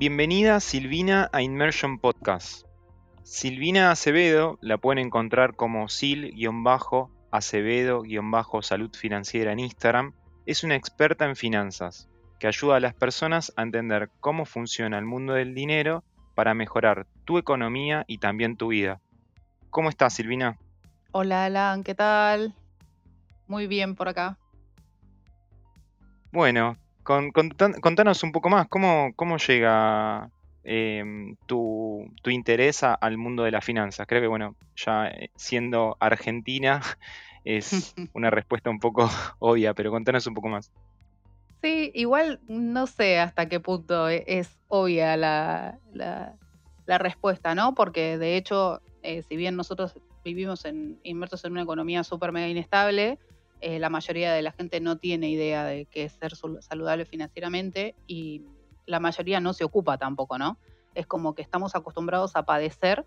Bienvenida Silvina a Immersion Podcast. Silvina Acevedo la pueden encontrar como sil-acevedo-salud financiera en Instagram. Es una experta en finanzas que ayuda a las personas a entender cómo funciona el mundo del dinero para mejorar tu economía y también tu vida. ¿Cómo estás, Silvina? Hola, Alan, ¿qué tal? Muy bien por acá. Bueno, contanos un poco más, ¿cómo, cómo llega em, tu, interés al mundo de las finanzas? Creo que, bueno, ya eh, siendo argentina es una respuesta un poco obvia, pero contanos un poco más. Sí, igual no sé hasta qué punto e, es obvia la, respuesta, ¿no? Porque de hecho, eh, si bien nosotros vivimos en, inmersos en una economía súper mega inestable, eh, la mayoría de la gente no tiene idea de qué es ser saludable financieramente y la mayoría no se ocupa tampoco, ¿no? Es como que estamos acostumbrados a padecer,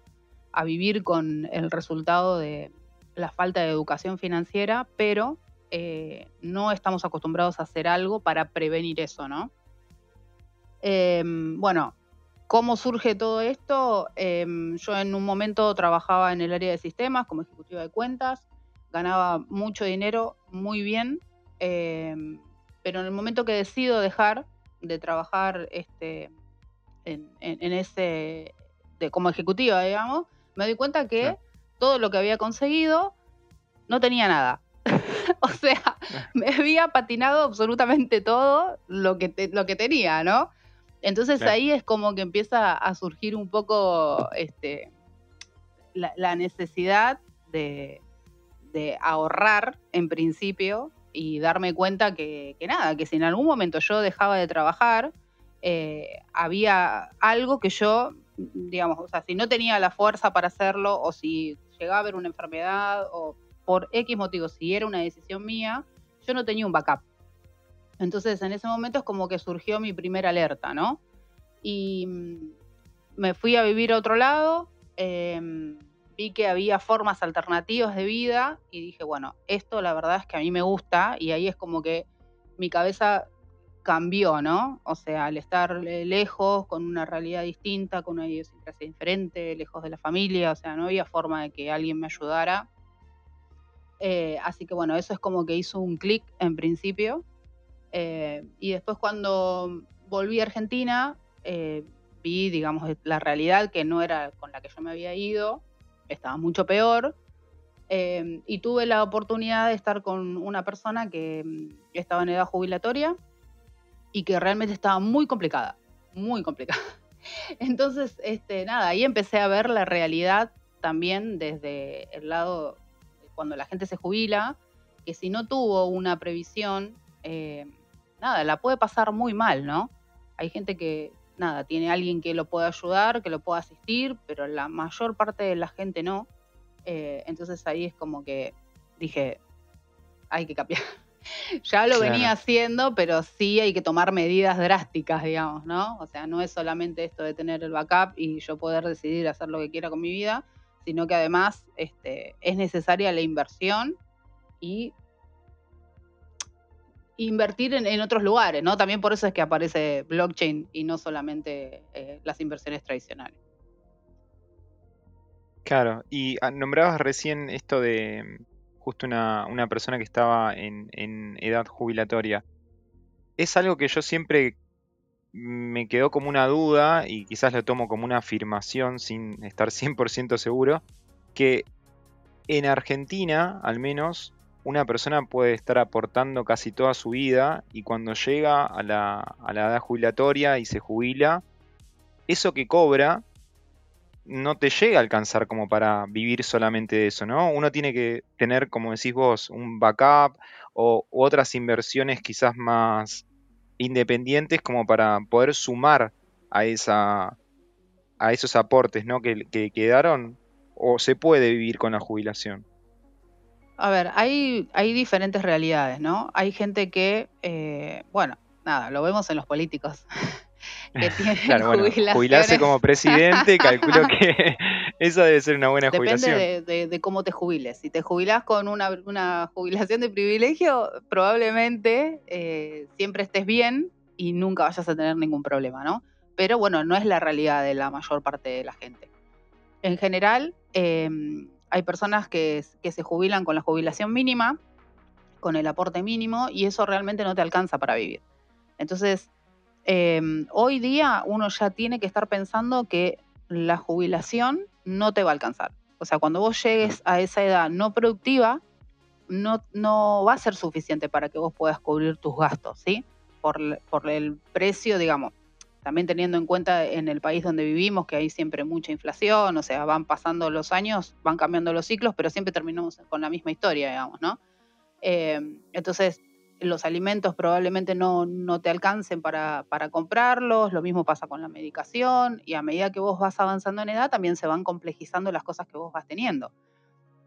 a vivir con el resultado de la falta de educación financiera, pero eh, no estamos acostumbrados a hacer algo para prevenir eso, ¿no? Em, bueno, ¿cómo surge todo esto? Em, yo en un momento trabajaba en el área de sistemas como ejecutiva de cuentas, ganaba mucho dinero, muy bien, em, pero en el momento que decido dejar de trabajar este, en, ese, como ejecutiva, digamos, me doy cuenta que todo lo que había conseguido no tenía nada. o sea, me había patinado absolutamente todo lo que, lo que tenía, ¿no? Entonces ahí es como que empieza a surgir un poco este, la, necesidad de, ahorrar en principio y darme cuenta que, nada, que si en algún momento yo dejaba de trabajar, eh, había algo que yo, digamos, o sea, si no tenía la fuerza para hacerlo o si llegaba a haber una enfermedad o por X motivo, si era una decisión mía, yo no tenía un backup. Entonces en ese momento es como que surgió mi primera alerta, ¿no? Y mm, me fui a vivir a otro lado, em, vi que había formas alternativas de vida y dije, bueno, esto la verdad es que a mí me gusta y ahí es como que mi cabeza cambió, ¿no? O sea, al estar lejos, con una realidad distinta, con una idiosincrasia diferente, lejos de la familia, o sea, no había forma de que alguien me ayudara. Eh, así que bueno, eso es como que hizo un clic en principio. Eh, y después cuando volví a Argentina, eh, vi, digamos, la realidad que no era con la que yo me había ido, estaba mucho peor. y tuve la oportunidad de estar con una persona que mm, estaba en edad jubilatoria y que realmente estaba muy complicada, muy complicada. Entonces, este, nada, ahí empecé a ver la realidad también desde el lado cuando la gente se jubila, que si no tuvo una previsión, eh, nada, la puede pasar muy mal, ¿no? Hay gente que, nada, tiene alguien que lo pueda ayudar, que lo pueda asistir, pero la mayor parte de la gente no. Eh, entonces ahí es como que dije, hay que cambiar. ya lo venía haciendo, pero sí hay que tomar medidas drásticas, digamos, ¿no? O sea, no es solamente esto de tener el backup y yo poder decidir hacer lo que quiera con mi vida, sino que además este, es necesaria la inversión y invertir en, otros lugares, ¿no? También por eso es que aparece blockchain y no solamente eh, las inversiones tradicionales. Claro, y ah, nombrabas recién esto de justo una, persona que estaba en, en, edad jubilatoria. Es algo que yo siempre me quedó como una duda y quizás lo tomo como una afirmación sin estar 100% seguro, que en Argentina, al menos, una persona puede estar aportando casi toda su vida y cuando llega a la, a la edad jubilatoria y se jubila, eso que cobra no te llega a alcanzar como para vivir solamente de eso, ¿no? Uno tiene que tener, como decís vos, un backup o otras inversiones quizás más, independientes como para poder sumar a, esa, a esos aportes ¿no? que, quedaron o se puede vivir con la jubilación? A ver, hay, hay diferentes realidades, ¿no? Hay gente que, eh, bueno, nada, lo vemos en los políticos. que tienen claro, jubilarse como presidente, calculo que esa debe ser una buena jubilación. Depende de, cómo te jubiles. Si te jubilas con una, jubilación de privilegio, probablemente eh, siempre estés bien y nunca vayas a tener ningún problema, ¿no? pero bueno, no es la realidad de la mayor parte de la gente. En general, em, hay personas que, que se jubilan con la jubilación mínima, con el aporte mínimo, y eso realmente no te alcanza para vivir. Entonces, em, hoy día uno ya tiene que estar pensando que la jubilación no te va a alcanzar. O sea, cuando vos llegues a esa edad no productiva, no, no va a ser suficiente para que vos puedas cubrir tus gastos, ¿sí? Por, por el precio, digamos, también teniendo en cuenta en el país donde vivimos que hay siempre mucha inflación, o sea, van pasando los años, van cambiando los ciclos, pero siempre terminamos con la misma historia, digamos, ¿no? Eh, entonces, los alimentos probablemente no, no te alcancen para, para, comprarlos, lo mismo pasa con la medicación, y a medida que vos vas avanzando en edad, también se van complejizando las cosas que vos vas teniendo.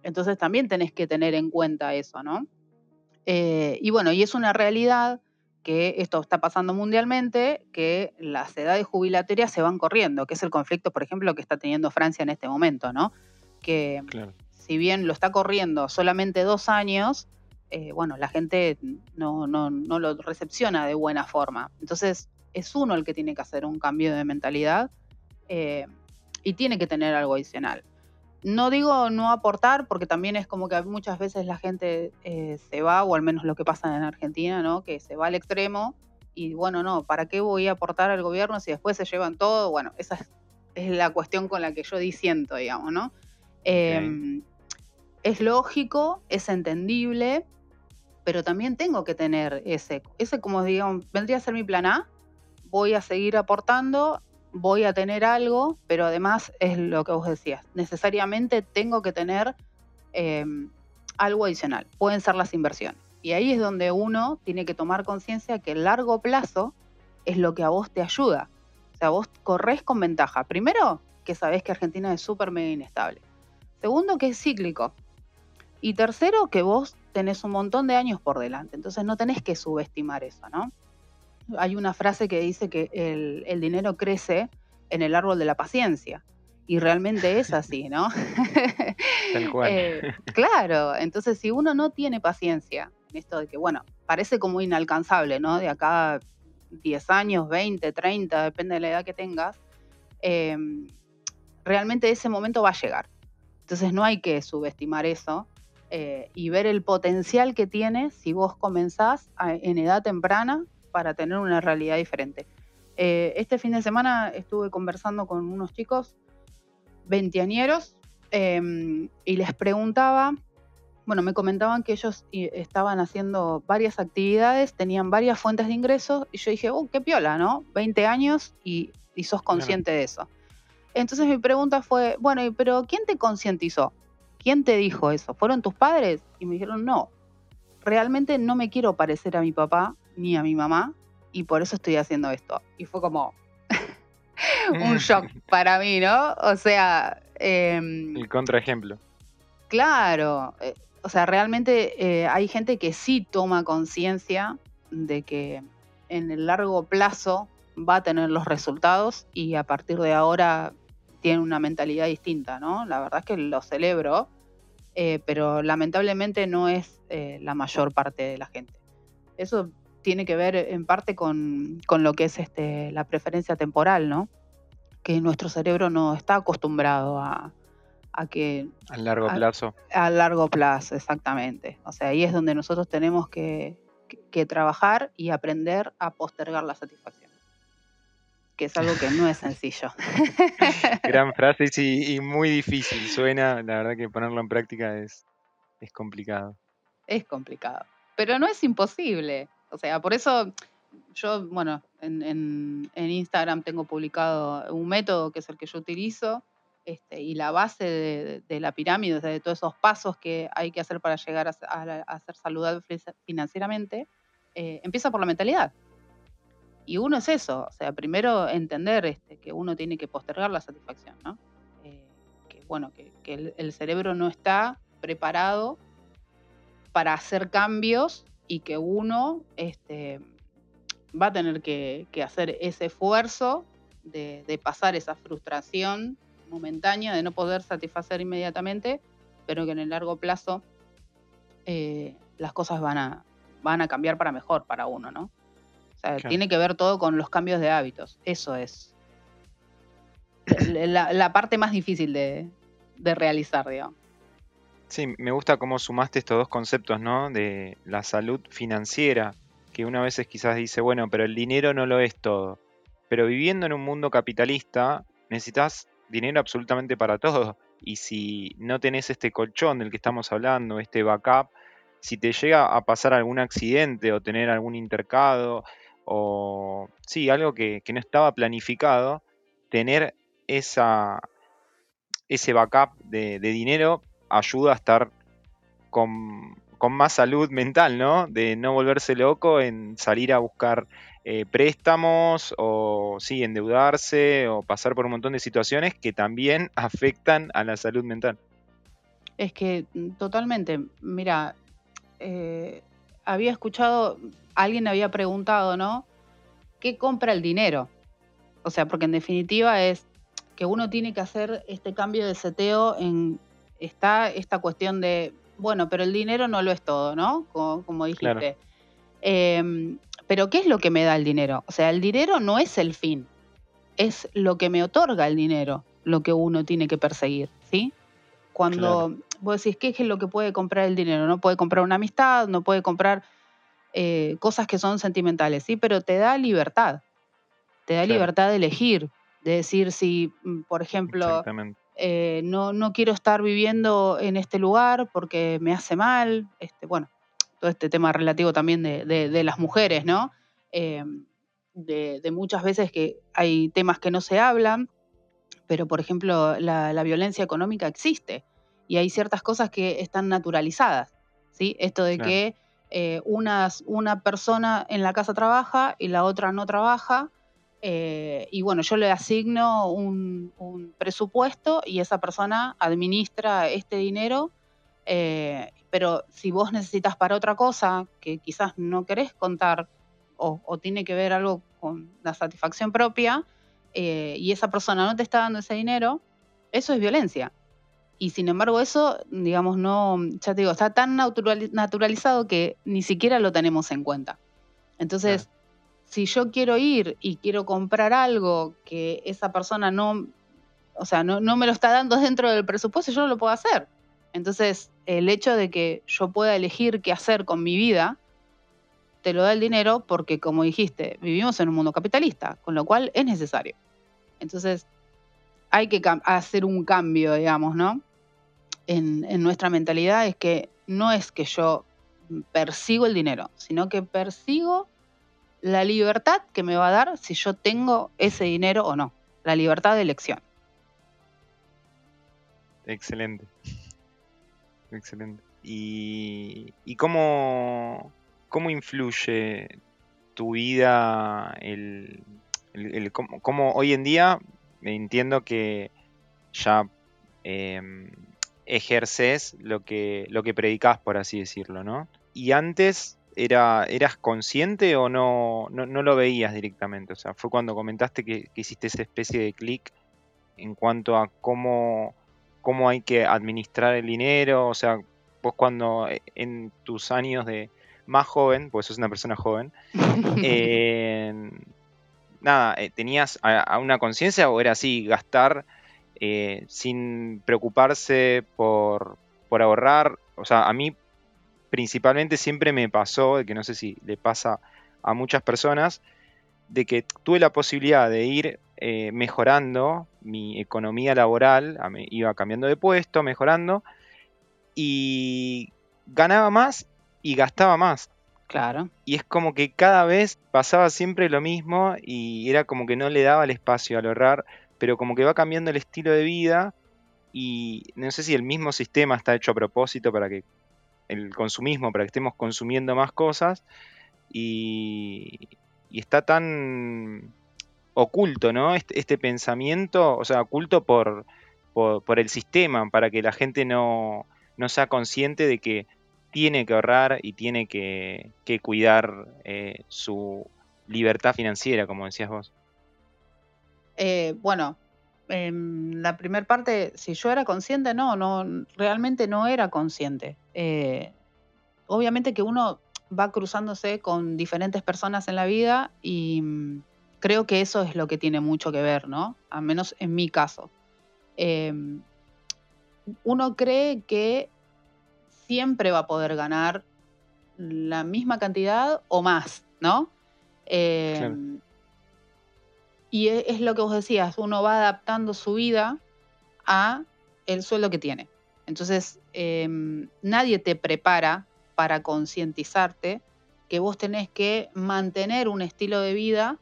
Entonces también tenés que tener en cuenta eso, ¿no? Eh, y bueno, y es una realidad que esto está pasando mundialmente, que las edades jubilatorias se van corriendo, que es el conflicto, por ejemplo, que está teniendo Francia en este momento, ¿no? Que si bien lo está corriendo solamente dos años, eh, bueno, la gente no, no, no, lo recepciona de buena forma. Entonces, es uno el que tiene que hacer un cambio de mentalidad eh, y tiene que tener algo adicional. No digo no aportar, porque también es como que muchas veces la gente eh, se va, o al menos lo que pasa en Argentina, ¿no? Que se va al extremo y bueno, no, ¿para qué voy a aportar al gobierno si después se llevan todo? Bueno, esa es, la cuestión con la que yo disiento, digamos, ¿no? Em, es lógico, es entendible, pero también tengo que tener ese, ese como digamos, vendría a ser mi plan A, voy a seguir aportando, voy a tener algo, pero además es lo que vos decías, necesariamente tengo que tener em, algo adicional, pueden ser las inversiones. Y ahí es donde uno tiene que tomar conciencia que el largo plazo es lo que a vos te ayuda. O sea, vos corres con ventaja. Primero, que sabés que Argentina es súper mega inestable. Segundo, que es cíclico. Y tercero, que vos tenés un montón de años por delante, entonces no tenés que subestimar eso, ¿no? Hay una frase que dice que el, dinero crece en el árbol de la paciencia. Y realmente es así, ¿no? Tal cual. Eh, claro, entonces si uno no tiene paciencia, en esto de que, bueno, parece como inalcanzable, ¿no? De acá 10 años, 20, 30, depende de la edad que tengas, em, realmente ese momento va a llegar. Entonces no hay que subestimar eso eh, y ver el potencial que tiene si vos comenzás en edad temprana para tener una realidad diferente. Eh, este fin de semana estuve conversando con unos chicos veinteañeros em, y les preguntaba, bueno, me comentaban que ellos estaban haciendo varias actividades, tenían varias fuentes de ingresos y yo dije, oh, qué piola, ¿no? 20 años y, sos consciente de eso. Entonces mi pregunta fue, bueno, pero ¿quién te concientizó? ¿quién te dijo eso? ¿Fueron tus padres? Y me dijeron, no, realmente no me quiero parecer a mi papá ni a mi mamá y por eso estoy haciendo esto. Y fue como un shock para mí, ¿no? O sea... Em, El contraejemplo. Claro, eh, o sea, realmente eh, hay gente que sí toma conciencia de que en el largo plazo va a tener los resultados y a partir de ahora tiene una mentalidad distinta, ¿no? La verdad es que lo celebro eh, pero lamentablemente no es eh, la mayor parte de la gente. Eso tiene que ver en parte con, lo que es este, la preferencia temporal, ¿no? Que nuestro cerebro no está acostumbrado a, que... A largo plazo. A, largo plazo, exactamente. O sea, ahí es donde nosotros tenemos que trabajar y aprender a postergar la satisfacción que es algo que no es sencillo. Gran frase y, muy difícil. Suena, la verdad que ponerlo en práctica es, es complicado. Es complicado, pero no es imposible. O sea, por eso yo, bueno, en, Instagram tengo publicado un método que es el que yo utilizo. Este, y la base de, la pirámide, de todos esos pasos que hay que hacer para llegar a, ser saludable financieramente, eh, empieza por la mentalidad. Y uno es eso, o sea, primero entender este, que uno tiene que postergar la satisfacción, ¿no? Eh, que bueno, que, el, cerebro no está preparado para hacer cambios y que uno este, va a tener que, hacer ese esfuerzo de, pasar esa frustración momentánea de no poder satisfacer inmediatamente, pero que en el largo plazo eh, las cosas van a, van a cambiar para mejor para uno, ¿no? tiene que ver todo con los cambios de hábitos. Eso es la, parte más difícil de, de realizar, digamos. Sí, me gusta cómo sumaste estos dos conceptos, ¿no? De la salud financiera, que una veces quizás dice, bueno, pero el dinero no lo es todo. Pero viviendo en un mundo capitalista, necesitas dinero absolutamente para todo. Y si no tenés este colchón del que estamos hablando, este backup, si te llega a pasar algún accidente o tener algún intercado o sí, algo que, no estaba planificado, tener esa, ese backup de, dinero ayuda a estar con, más salud mental, ¿no? De no volverse loco en salir a buscar eh, préstamos o sí, endeudarse o pasar por un montón de situaciones que también afectan a la salud mental. Es que mm, totalmente, mira, eh, había escuchado, alguien había preguntado, ¿no? ¿Qué compra el dinero? O sea, porque en definitiva es que uno tiene que hacer este cambio de seteo en, está esta cuestión de, bueno, pero el dinero no lo es todo, ¿no? Como, dijiste. Em, pero ¿qué es lo que me da el dinero? O sea, el dinero no es el fin, es lo que me otorga el dinero, lo que uno tiene que perseguir, ¿sí? Cuando vos decís, ¿qué es lo que puede comprar el dinero? No puede comprar una amistad, no puede comprar eh, cosas que son sentimentales, ¿sí? Pero te da libertad, te da libertad de elegir, de decir si, mm, por ejemplo, eh, no, no quiero estar viviendo en este lugar porque me hace mal, este, bueno, todo este tema relativo también de, las mujeres, ¿no? Eh, de, muchas veces que hay temas que no se hablan, pero por ejemplo la, violencia económica existe y hay ciertas cosas que están naturalizadas, ¿sí? Esto de que eh, una persona en la casa trabaja y la otra no trabaja, eh, y bueno, yo le asigno un, presupuesto y esa persona administra este dinero, eh, pero si vos necesitas para otra cosa que quizás no querés contar o, o tiene que ver algo con la satisfacción propia, eh, y esa persona no te está dando ese dinero, eso es violencia. Y sin embargo eso, digamos, no, ya te digo, está tan naturalizado que ni siquiera lo tenemos en cuenta. Entonces, si yo quiero ir y quiero comprar algo que esa persona no, o sea, no, no, me lo está dando dentro del presupuesto, yo no lo puedo hacer. Entonces, el hecho de que yo pueda elegir qué hacer con mi vida, te lo da el dinero porque, como dijiste, vivimos en un mundo capitalista, con lo cual es necesario. Entonces, hay que hacer un cambio, digamos, ¿no? En, nuestra mentalidad es que no es que yo persigo el dinero, sino que persigo la libertad que me va a dar si yo tengo ese dinero o no, la libertad de elección. Excelente. Excelente. ¿Y, cómo, cómo influye tu vida el, como, hoy en día entiendo que ya em, ejerces lo que, lo que predicas, por así decirlo, ¿no? Y antes era, ¿eras consciente o no, no, lo veías directamente? O sea, fue cuando comentaste que, hiciste esa especie de clic en cuanto a cómo, cómo hay que administrar el dinero, o sea, vos cuando eh, en tus años de más joven, pues sos una persona joven, eh, nada, eh, ¿tenías a, una conciencia o era así, gastar eh, sin preocuparse por, ahorrar? O sea, a mí principalmente siempre me pasó, de que no sé si le pasa a muchas personas, de que tuve la posibilidad de ir eh, mejorando mi economía laboral, iba cambiando de puesto, mejorando, y ganaba más y gastaba más. Claro. Y es como que cada vez pasaba siempre lo mismo y era como que no le daba el espacio al ahorrar, pero como que va cambiando el estilo de vida y no sé si el mismo sistema está hecho a propósito para que el consumismo, para que estemos consumiendo más cosas y, está tan oculto, ¿no? Este, este, pensamiento, o sea, oculto por, por, el sistema, para que la gente no, no sea consciente de que tiene que ahorrar y tiene que, cuidar eh, su libertad financiera, como decías vos. Eh, bueno, la primera parte, si yo era consciente, no, no, realmente no era consciente. Eh, obviamente que uno va cruzándose con diferentes personas en la vida y, creo que eso es lo que tiene mucho que ver, ¿no? Al menos en mi caso. Em, uno cree que siempre va a poder ganar la misma cantidad o más, ¿no? Em, y es, lo que vos decías, uno va adaptando su vida a el sueldo que tiene. Entonces, em, nadie te prepara para concientizarte que vos tenés que mantener un estilo de vida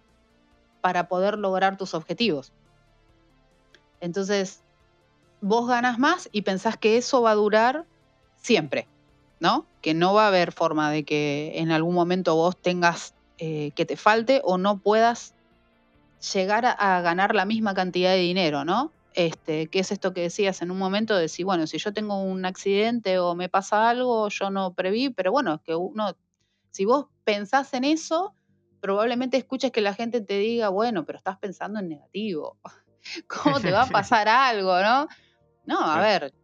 para poder lograr tus objetivos. Entonces, vos ganas más y pensás que eso va a durar siempre, ¿no? Que no va a haber forma de que en algún momento vos tengas eh, que te falte o no puedas llegar a, ganar la misma cantidad de dinero, ¿no? Este, ¿Qué es esto que decías en un momento de decir, bueno, si yo tengo un accidente o me pasa algo, yo no preví, pero bueno, es que uno, si vos pensás en eso, probablemente escuches que la gente te diga, bueno, pero estás pensando en negativo. ¿Cómo te va a pasar algo, no? No, a ver,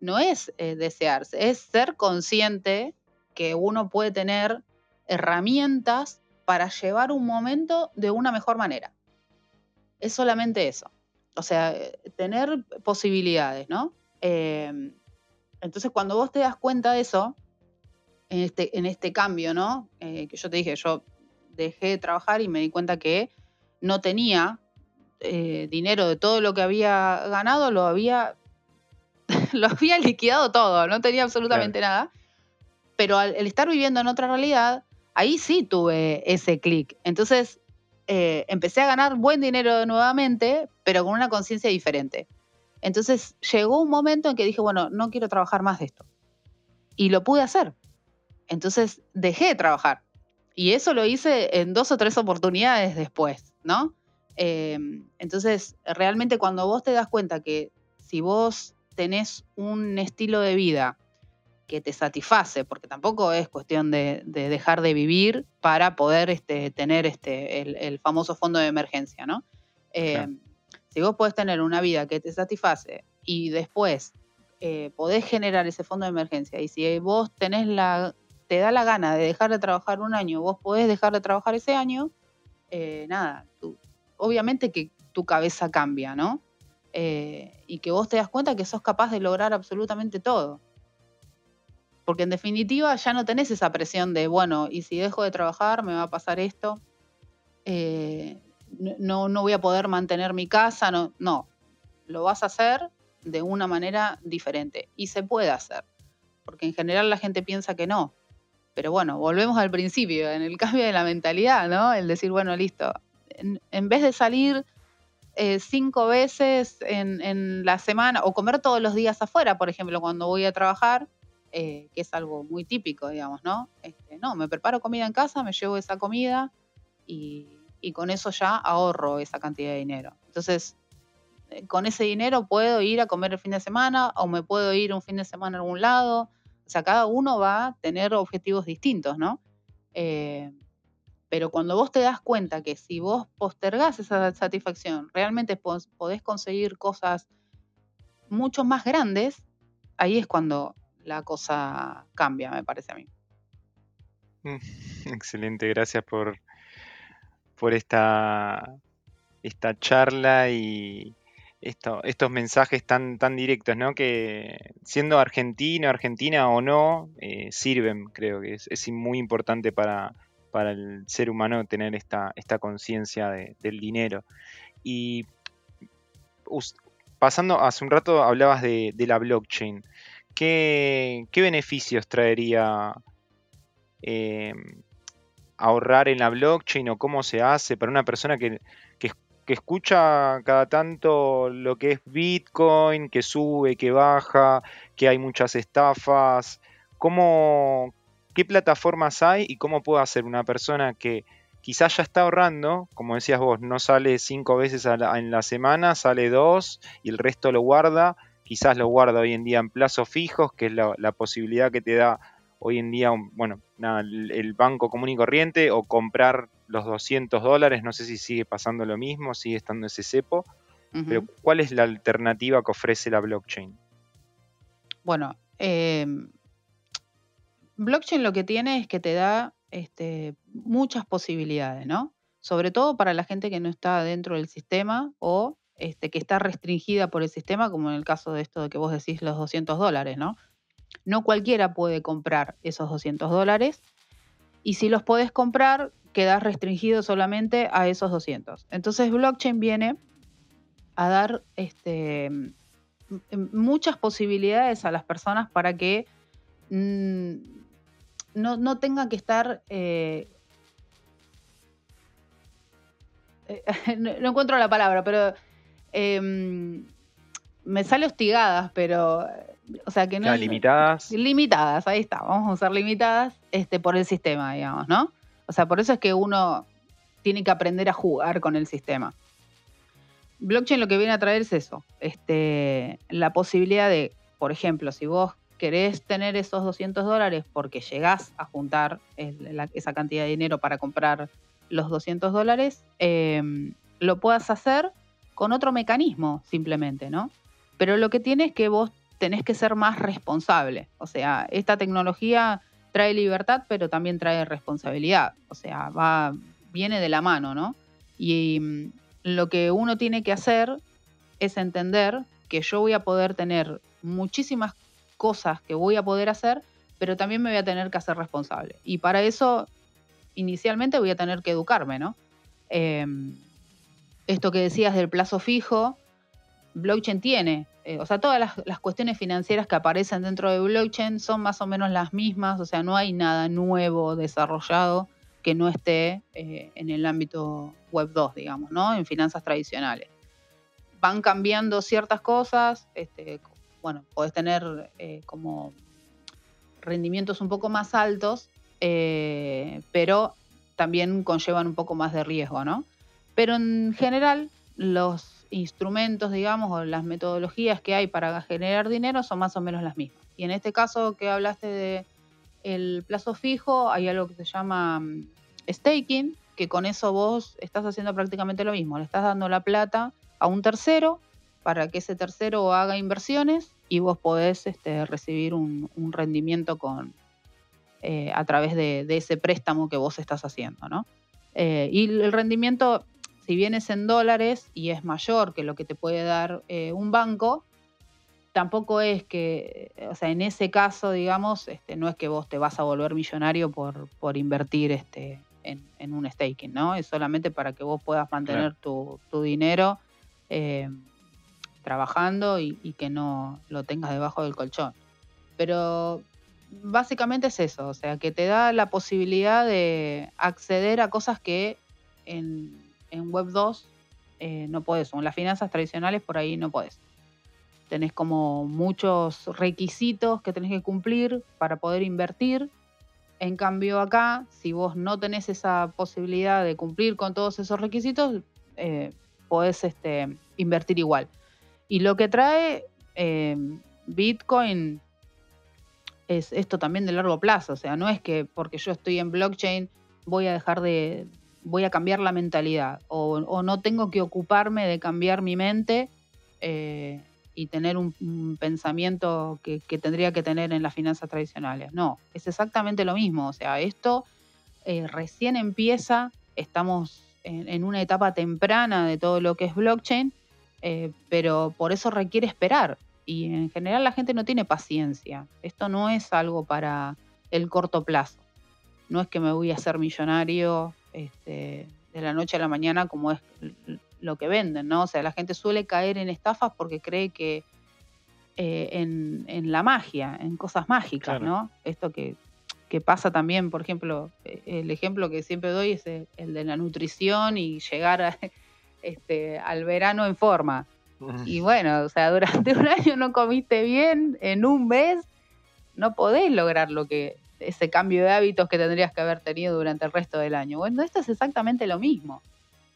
no es eh, desearse, es ser consciente que uno puede tener herramientas para llevar un momento de una mejor manera. Es solamente eso. O sea, eh, tener posibilidades, ¿no? Em, entonces, cuando vos te das cuenta de eso, en este, en este cambio, ¿no? Eh, que yo te dije, yo dejé de trabajar y me di cuenta que no tenía eh, dinero de todo lo que había ganado, lo había, lo había liquidado todo, no tenía absolutamente nada. Pero al, estar viviendo en otra realidad, ahí sí tuve ese clic. Entonces eh, empecé a ganar buen dinero nuevamente, pero con una conciencia diferente. Entonces llegó un momento en que dije, bueno, no quiero trabajar más de esto. Y lo pude hacer. Entonces dejé de trabajar. Y eso lo hice en dos o tres oportunidades después, ¿no? Em, entonces, realmente cuando vos te das cuenta que si vos tenés un estilo de vida que te satisface, porque tampoco es cuestión de, dejar de vivir para poder este, tener este, el, famoso fondo de emergencia, ¿no? Em, si vos podés tener una vida que te satisface y después eh, podés generar ese fondo de emergencia, y si vos tenés la te da la gana de dejar de trabajar un año, vos podés dejar de trabajar ese año, eh, nada, obviamente que tu cabeza cambia, ¿no? Eh, y que vos te das cuenta que sos capaz de lograr absolutamente todo. Porque en definitiva ya no tenés esa presión de, bueno, y si dejo de trabajar me va a pasar esto, eh, no, no voy a poder mantener mi casa, no, no, lo vas a hacer de una manera diferente y se puede hacer, porque en general la gente piensa que no, pero bueno, volvemos al principio, en el cambio de la mentalidad, ¿no? El decir, bueno, listo, en, vez de salir eh, cinco veces en, la semana o comer todos los días afuera, por ejemplo, cuando voy a trabajar, eh, que es algo muy típico, digamos, ¿no? Este, no, me preparo comida en casa, me llevo esa comida y, con eso ya ahorro esa cantidad de dinero. Entonces, eh, con ese dinero puedo ir a comer el fin de semana o me puedo ir un fin de semana a algún lado o sea, cada uno va a tener objetivos distintos, ¿no? Eh, pero cuando vos te das cuenta que si vos postergás esa satisfacción, realmente podés conseguir cosas mucho más grandes, ahí es cuando la cosa cambia, me parece a mí. Mm, excelente, gracias por, por esta, esta charla y, estos mensajes tan, tan directos, ¿no? Que siendo argentino, argentina o no, eh, sirven, creo que es, muy importante para, el ser humano tener esta, esta conciencia del dinero. Y pasando, hace un rato hablabas de, la blockchain. ¿Qué, beneficios traería eh, ahorrar en la blockchain o cómo se hace para una persona que, que, escucha cada tanto lo que es Bitcoin, que sube, que baja, que hay muchas estafas. ¿Cómo, ¿Qué plataformas hay y cómo puede hacer una persona que quizás ya está ahorrando, como decías vos, no sale cinco veces en la semana, sale dos y el resto lo guarda, quizás lo guarda hoy en día en plazos fijos, que es la posibilidad que te da hoy en día, bueno, nada, el, banco común y corriente o comprar los 200 dólares, no sé si sigue pasando lo mismo, sigue estando ese cepo, pero ¿cuál es la alternativa que ofrece la blockchain? Bueno, em, blockchain lo que tiene es que te da este, muchas posibilidades, ¿no? sobre todo para la gente que no está dentro del sistema o este, que está restringida por el sistema, como en el caso de esto de que vos decís los 200 dólares, ¿no? No cualquiera puede comprar esos 200 dólares y si los podés comprar, quedás restringido solamente a esos 200. Entonces blockchain viene a dar este, muchas posibilidades a las personas para que mm, no, no, tengan que estar... Eh, no, encuentro la palabra, pero em, me sale hostigadas, pero o sea que no limitadas. limitadas ahí está vamos a usar limitadas este por el sistema digamos no o sea por eso es que uno tiene que aprender a jugar con el sistema. Blockchain lo que viene a traer es eso este la posibilidad de por ejemplo si vos querés tener esos 200 dólares porque llegás a juntar esa cantidad de dinero para comprar los 200 dólares em, lo puedas hacer con otro mecanismo simplemente no pero lo que tiene es que vos tenés que ser más responsable. O sea, esta tecnología trae libertad, pero también trae responsabilidad. O sea, va, viene de la mano, ¿no? Y mm, lo que uno tiene que hacer es entender que yo voy a poder tener muchísimas cosas que voy a poder hacer, pero también me voy a tener que hacer responsable. Y para eso, inicialmente voy a tener que educarme, ¿no? Em, esto que decías del plazo fijo, blockchain tiene. Eh, o sea, todas las, cuestiones financieras que aparecen dentro de blockchain son más o menos las mismas, o sea, no hay nada nuevo desarrollado que no esté eh, en el ámbito web 2, digamos, ¿no? En finanzas tradicionales. Van cambiando ciertas cosas, este, bueno, podés tener eh, como rendimientos un poco más altos, pero también conllevan un poco más de riesgo, ¿no? Pero en general, los instrumentos, digamos, o las metodologías que hay para generar dinero son más o menos las mismas. Y en este caso que hablaste de el plazo fijo, hay algo que se llama mm, staking, que con eso vos estás haciendo prácticamente lo mismo, le estás dando la plata a un tercero para que ese tercero haga inversiones y vos podés este, recibir un, rendimiento con, eh, a través de, ese préstamo que vos estás haciendo, ¿no? Eh, y el rendimiento si bien es en dólares y es mayor que lo que te puede dar eh, un banco, tampoco es que, o sea, en ese caso, digamos, este, no es que vos te vas a volver millonario por, por invertir este, en, un staking, ¿no? Es solamente para que vos puedas mantener tu, dinero eh, trabajando y, y, que no lo tengas debajo del colchón. Pero básicamente es eso, o sea, que te da la posibilidad de acceder a cosas que en, en Web 2 eh, no podés, o en las finanzas tradicionales por ahí no podés. Tenés como muchos requisitos que tenés que cumplir para poder invertir. En cambio acá, si vos no tenés esa posibilidad de cumplir con todos esos requisitos, eh, podés este, invertir igual. Y lo que trae eh, Bitcoin es esto también de largo plazo. O sea, no es que porque yo estoy en blockchain voy a dejar de, voy a cambiar la mentalidad o, no tengo que ocuparme de cambiar mi mente eh, y tener un, pensamiento que, tendría que tener en las finanzas tradicionales. No, es exactamente lo mismo. O sea, esto eh, recién empieza, estamos en, una etapa temprana de todo lo que es blockchain, eh, pero por eso requiere esperar. Y en general la gente no tiene paciencia. Esto no es algo para el corto plazo. No es que me voy a hacer millonario este, de la noche a la mañana como es lo que venden, ¿no? O sea, la gente suele caer en estafas porque cree que eh, en, la magia, en cosas mágicas, ¿no? Esto que, pasa también, por ejemplo, el ejemplo que siempre doy es el, de la nutrición y llegar este, al verano en forma. Y bueno, o sea, durante un año no comiste bien, en un mes no podés lograr lo que, ese cambio de hábitos que tendrías que haber tenido durante el resto del año. Bueno, esto es exactamente lo mismo.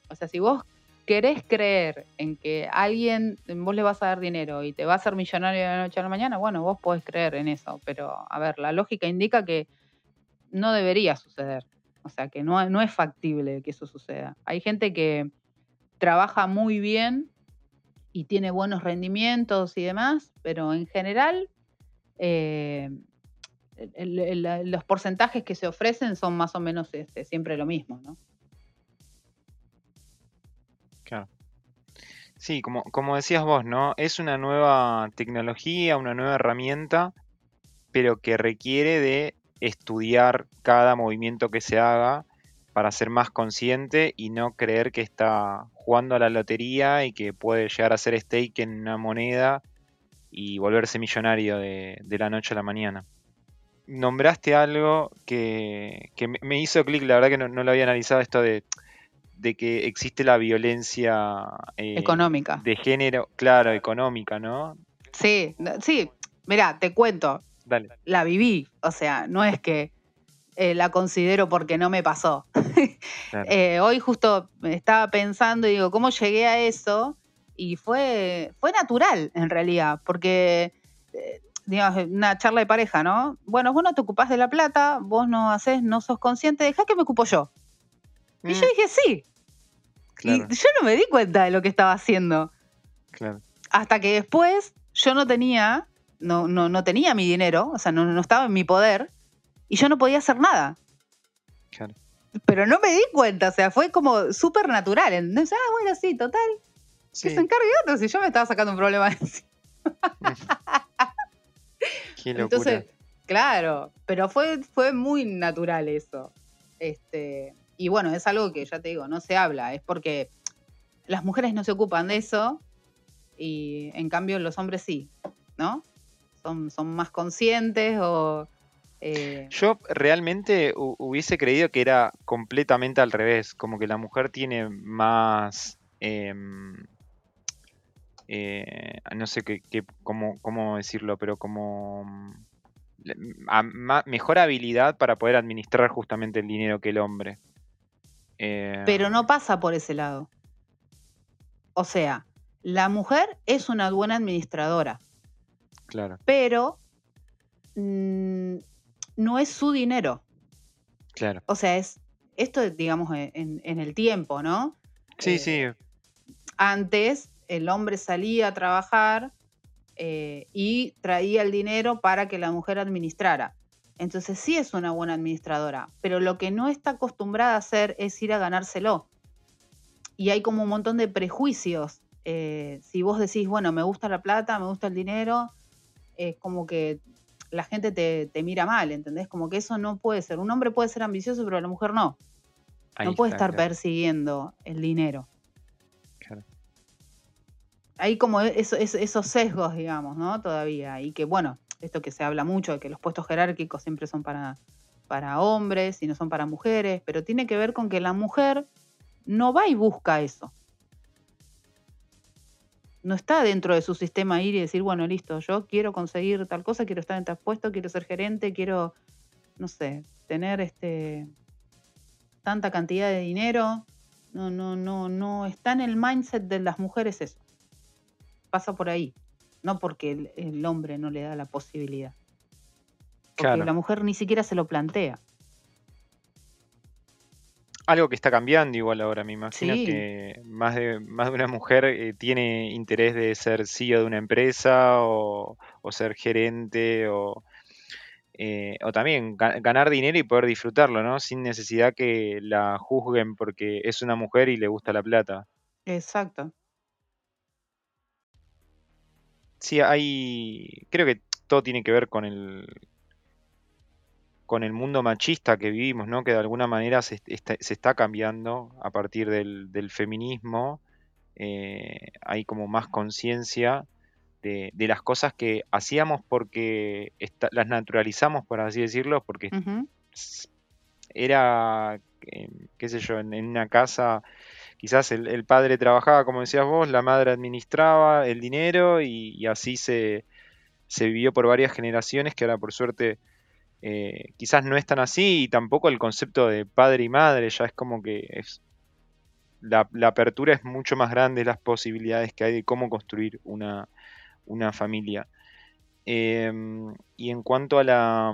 O sea, si vos querés creer en que alguien, vos le vas a dar dinero y te va a hacer millonario de la noche a la mañana, bueno, vos podés creer en eso. Pero, a ver, la lógica indica que no debería suceder. O sea, que no, no es factible que eso suceda. Hay gente que trabaja muy bien y tiene buenos rendimientos y demás, pero en general eh, los porcentajes que se ofrecen son más o menos este, siempre lo mismo, ¿no? Sí, como, decías vos, ¿no? Es una nueva tecnología, una nueva herramienta, pero que requiere de estudiar cada movimiento que se haga para ser más consciente y no creer que está jugando a la lotería y que puede llegar a ser stake en una moneda y volverse millonario de la noche a la mañana. Nombraste algo que, que me- hizo clic, la verdad que no, no lo había analizado esto de, de que existe la violencia eh, Económica. de género, claro, económica, ¿no? Sí, sí. Mira, te cuento, Dale. la viví. O sea, no es que eh, la considero porque no me pasó. Claro. Eh, hoy justo estaba pensando y digo, ¿cómo llegué a eso? Y fue, fue natural, en realidad, porque, digamos, una charla de pareja, ¿no? Bueno, vos no te ocupás de la plata, vos no haces, no sos consciente, dejá que me ocupo yo. Y yo Mm, dije, sí. claro, Y yo no me di cuenta de lo que estaba haciendo. claro. Hasta que después yo no tenía, no, no, no tenía mi dinero, o sea, no, no estaba en mi poder, y yo no podía hacer nada. Claro. Pero no me di cuenta, o sea, fue como súper natural. Ah, bueno, sí, total, que se encargue otro, si yo me estaba sacando un problema encima. qué locura. Entonces, claro, pero fue, fue muy natural eso. Este, y bueno, es algo que ya te digo, no se habla, es porque las mujeres no se ocupan de eso y en cambio los hombres sí, ¿no? Son, son más conscientes o... eh, Yo realmente hu- hubiese creído que era completamente al revés, como que la mujer tiene más, em, eh, no sé qué, qué- cómo, cómo decirlo, pero como mm, le- a- ma- mejor habilidad para poder administrar justamente el dinero que el hombre. pero Em, no pasa por ese lado. O sea, la mujer es una buena administradora, claro, pero mm, no es su dinero. claro. O sea, es esto, digamos, en, en el tiempo, ¿no? Sí, Eh, sí, Antes el hombre salía a trabajar eh, y traía el dinero para que la mujer administrara. Entonces sí es una buena administradora, pero lo que no está acostumbrada a hacer es ir a ganárselo. Y hay como un montón de prejuicios. Eh, si vos decís, bueno, me gusta la plata, me gusta el dinero, es como que la gente te, te mira mal, ¿entendés? Como que eso no puede ser. Un hombre puede ser ambicioso, pero la mujer no. ahí no puede está, estar claro, persiguiendo el dinero. Hay como eso- esos sesgos, digamos, ¿no? Todavía. Y que, bueno, esto que se habla mucho, de que los puestos jerárquicos siempre son para, para hombres y no son para mujeres, pero tiene que ver con que la mujer no va y busca eso. No está dentro de su sistema ir y decir, bueno, listo, yo quiero conseguir tal cosa, quiero estar en tal puesto, quiero ser gerente, quiero, no sé, tener este tanta cantidad de dinero. No, no, no, no está en el mindset de las mujeres eso pasa por ahí, no porque el, el hombre no le da la posibilidad. Porque Claro. la mujer ni siquiera se lo plantea. Algo que está cambiando igual ahora, me imagino Sí. que más de, más de una mujer eh, tiene interés de ser CEO de una empresa o, o ser gerente o, eh, o también ga- ganar dinero y poder disfrutarlo, ¿no? Sin necesidad que la juzguen porque es una mujer y le gusta la plata. Exacto. Sí, hay, creo que todo tiene que ver con el, con el mundo machista que vivimos, ¿no? Que de alguna manera se, est- está, se está cambiando a partir del, del feminismo. eh, hay como más conciencia de, de las cosas que hacíamos porque esta- las naturalizamos, por así decirlo, porque era, eh, qué sé yo, en, en una casa, quizás el, padre trabajaba, como decías vos, la madre administraba el dinero y, así se, vivió por varias generaciones que ahora por suerte eh, quizás no es tan así y tampoco el concepto de padre y madre ya es como que es la, apertura es mucho más grande las posibilidades que hay de cómo construir una, familia. Em, y en cuanto a la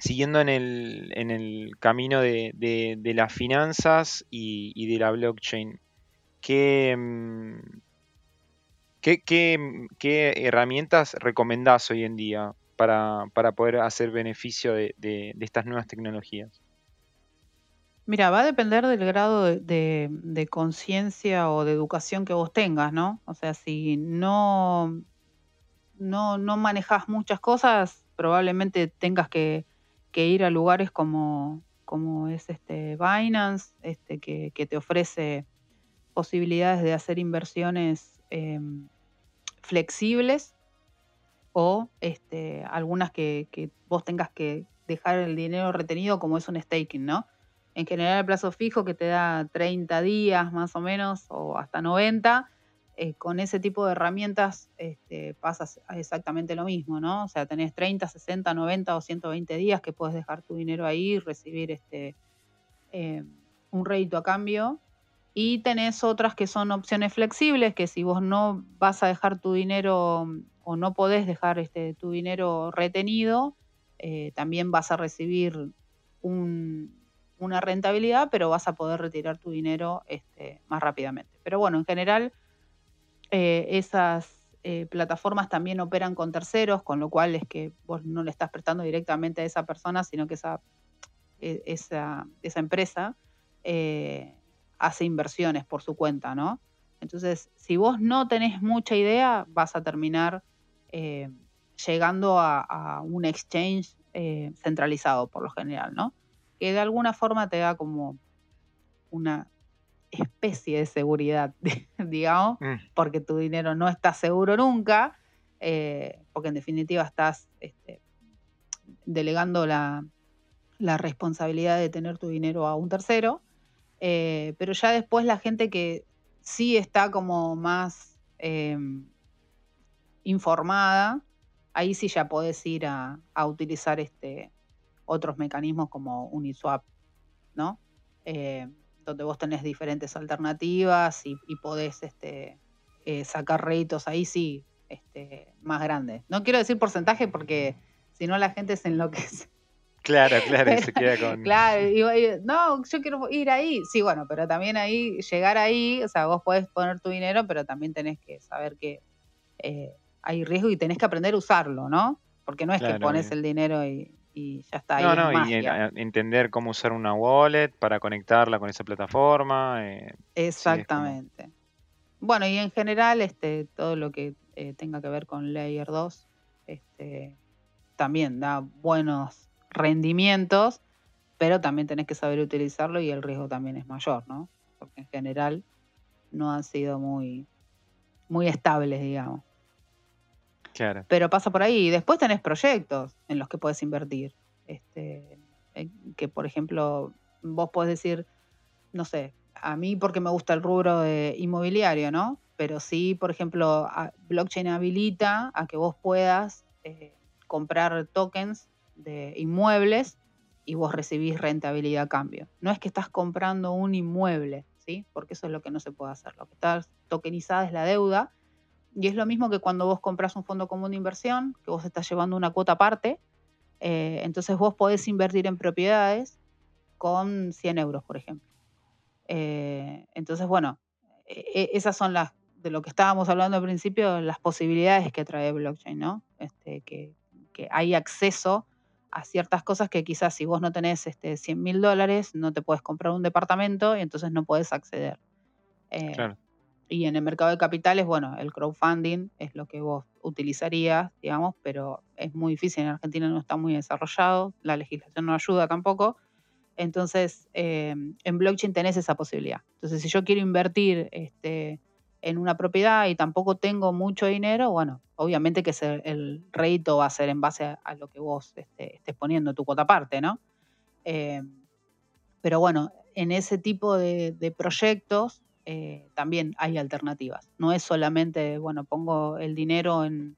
siguiendo en el, camino de, las finanzas y, de la blockchain, ¿qué, mm, mm, qué herramientas recomendás hoy en día para, poder hacer beneficio de, estas nuevas tecnologías? Mira, va a depender del grado de, conciencia o de educación que vos tengas, ¿no? O sea, si no manejas muchas cosas, probablemente tengas que, que ir a lugares como, como es este Binance, este, que, te ofrece posibilidades de hacer inversiones em, flexibles o este, algunas que, que vos tengas que dejar el dinero retenido como es un staking, ¿no? En general el plazo fijo que te da 30 días más o menos o hasta 90, eh, con ese tipo de herramientas este, pasa exactamente lo mismo, ¿no? O sea, tenés 30, 60, 90 o 120 días que puedes dejar tu dinero ahí y recibir este, eh, un rédito a cambio. Y tenés otras que son opciones flexibles, que si vos no vas a dejar tu dinero o no podés dejar este, tu dinero retenido, eh, también vas a recibir una rentabilidad, pero vas a poder retirar tu dinero este, más rápidamente. Pero bueno, en general, eh, esas eh, plataformas también operan con terceros, con lo cual es que vos no le estás prestando directamente a esa persona, sino que esa, e, esa, esa empresa hace inversiones por su cuenta, ¿no? Entonces, si vos no tenés mucha idea, vas a terminar eh, llegando a, un exchange eh, centralizado por lo general, ¿no? Que de alguna forma te da como una especie de seguridad, digamos, mm. porque tu dinero no está seguro nunca, eh, porque en definitiva estás este, delegando la, responsabilidad de tener tu dinero a un tercero, pero ya después la gente que sí está como más em, informada, ahí sí ya podés ir a, utilizar este, otros mecanismos como Uniswap, ¿no? Eh, donde vos tenés diferentes alternativas y, podés este, eh, sacar réditos ahí sí este, más grandes. No quiero decir porcentaje porque si no la gente se enloquece. Claro, claro, se queda con. Claro, no, yo quiero ir ahí. Sí, bueno, pero también ahí, llegar ahí, o sea, vos podés poner tu dinero, pero también tenés que saber que eh, hay riesgo y tenés que aprender a usarlo, ¿no? Porque no es que pones el dinero y, ya está. Ahí no, no, y entender cómo usar una wallet para conectarla con esa plataforma. Eh, Exactamente. Bueno, y en general, este, todo lo que eh, tenga que ver con Layer 2, este, también da buenos rendimientos, pero también tenés que saber utilizarlo y el riesgo también es mayor, ¿no? Porque en general no han sido muy, muy estables, digamos. Pero pasa por ahí. Y después tenés proyectos en los que puedes invertir. Este, que, por ejemplo, vos podés decir, no sé, a mí porque me gusta el rubro de inmobiliario, ¿no? Pero sí, por ejemplo, blockchain habilita a que vos puedas eh, comprar tokens de inmuebles y vos recibís rentabilidad a cambio. No es que estás comprando un inmueble, ¿sí? Porque eso es lo que no se puede hacer. Lo que está tokenizada es la deuda y es lo mismo que cuando vos compras un fondo común de inversión, que vos estás llevando una cuota aparte, eh, entonces vos podés invertir en propiedades con 100 euros, por ejemplo. Eh, entonces, bueno, e, e, esas son las, de lo que estábamos hablando al principio, las posibilidades que trae blockchain, ¿no? Este, que, hay acceso a ciertas cosas que quizás si vos no tenés este, 100 mil dólares, no te puedes comprar un departamento y entonces no puedes acceder. Eh, claro. Y en el mercado de capitales, bueno, el crowdfunding es lo que vos utilizarías, digamos, pero es muy difícil. En Argentina no está muy desarrollado, la legislación no ayuda tampoco. Entonces, eh, en blockchain tenés esa posibilidad. Entonces, si yo quiero invertir este, en una propiedad y tampoco tengo mucho dinero, bueno, obviamente que el rédito va a ser en base a, lo que vos este, estés poniendo tu cuota aparte, ¿no? Eh, pero bueno, en ese tipo de proyectos eh, también hay alternativas. No es solamente, bueno, pongo el dinero en,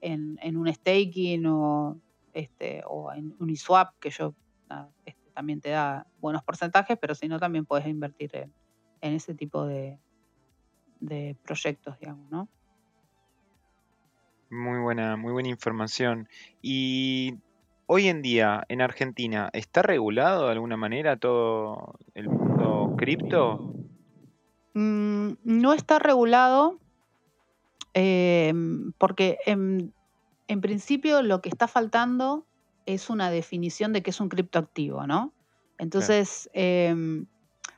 en, un staking o, este, o en Uniswap, que yo este, también te da buenos porcentajes, pero si no, también puedes invertir en, ese tipo de, de proyectos, digamos, ¿no? Muy buena, muy buena información. Y hoy en día en Argentina, ¿está regulado de alguna manera todo el mundo cripto? Mm, no está regulado em, porque en, principio lo que está faltando es una definición de qué es un criptoactivo, ¿no? Entonces, em,